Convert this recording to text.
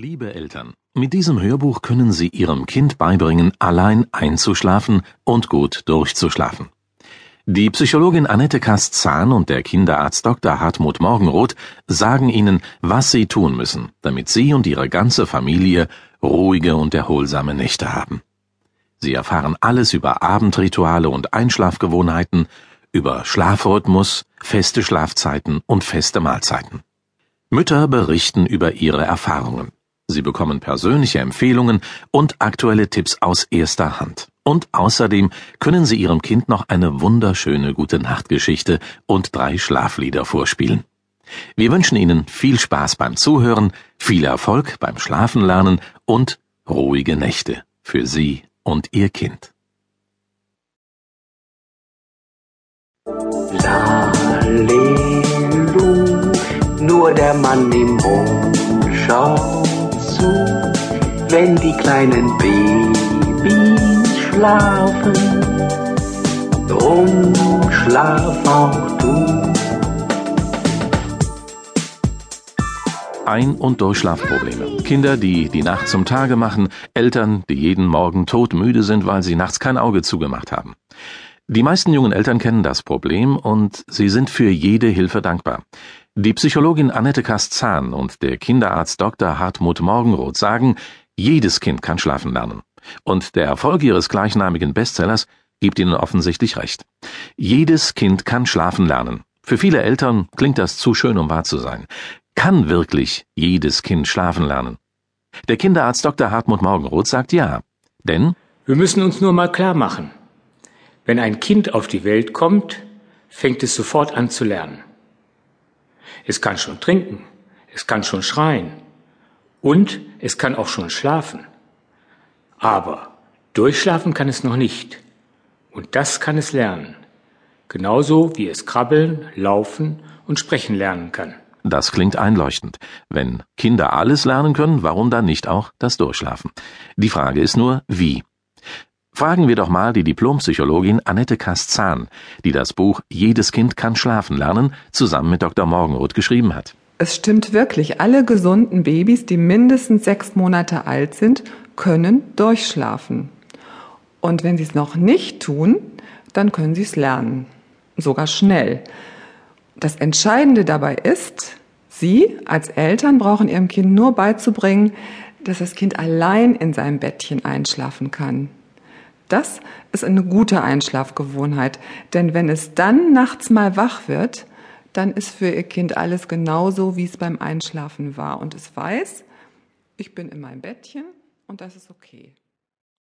Liebe Eltern, mit diesem Hörbuch können Sie Ihrem Kind beibringen, allein einzuschlafen und gut durchzuschlafen. Die Psychologin Annette Kast-Zahn und der Kinderarzt Dr. Hartmut Morgenroth sagen Ihnen, was Sie tun müssen, damit Sie und Ihre ganze Familie ruhige und erholsame Nächte haben. Sie erfahren alles über Abendrituale und Einschlafgewohnheiten, über Schlafrhythmus, feste Schlafzeiten und feste Mahlzeiten. Mütter berichten über ihre Erfahrungen. Sie bekommen persönliche Empfehlungen und aktuelle Tipps aus erster Hand. Und außerdem können Sie Ihrem Kind noch eine wunderschöne gute Nachtgeschichte und drei Schlaflieder vorspielen. Wir wünschen Ihnen viel Spaß beim Zuhören, viel Erfolg beim Schlafenlernen und ruhige Nächte für Sie und Ihr Kind. Lalelu, nur der Mann im Mond zu, wenn die kleinen Babys schlafen. Drum schlaf auch du. Ein- und Durchschlafprobleme. Kinder, die die Nacht zum Tage machen, Eltern, die jeden Morgen todmüde sind, weil sie nachts kein Auge zugemacht haben. Die meisten jungen Eltern kennen das Problem und sie sind für jede Hilfe dankbar. Die Psychologin Annette Kast-Zahn und der Kinderarzt Dr. Hartmut Morgenroth sagen, jedes Kind kann schlafen lernen. Und der Erfolg ihres gleichnamigen Bestsellers gibt ihnen offensichtlich recht. Jedes Kind kann schlafen lernen. Für viele Eltern klingt das zu schön, um wahr zu sein. Kann wirklich jedes Kind schlafen lernen? Der Kinderarzt Dr. Hartmut Morgenroth sagt ja. Denn wir müssen uns nur mal klar machen. Wenn ein Kind auf die Welt kommt, fängt es sofort an zu lernen. Es kann schon trinken, es kann schon schreien und es kann auch schon schlafen. Aber durchschlafen kann es noch nicht. Und das kann es lernen. Genauso wie es krabbeln, laufen und sprechen lernen kann. Das klingt einleuchtend. Wenn Kinder alles lernen können, warum dann nicht auch das Durchschlafen? Die Frage ist nur, wie? Fragen wir doch mal die Diplompsychologin Annette Kast-Zahn, die das Buch Jedes Kind kann schlafen lernen zusammen mit Dr. Morgenroth geschrieben hat. Es stimmt wirklich, alle gesunden Babys, die mindestens sechs Monate alt sind, können durchschlafen. Und wenn sie es noch nicht tun, dann können sie es lernen. Sogar schnell. Das Entscheidende dabei ist, Sie als Eltern brauchen Ihrem Kind nur beizubringen, dass das Kind allein in seinem Bettchen einschlafen kann. Das ist eine gute Einschlafgewohnheit, denn wenn es dann nachts mal wach wird, dann ist für Ihr Kind alles genauso, wie es beim Einschlafen war und es weiß, ich bin in meinem Bettchen und das ist okay.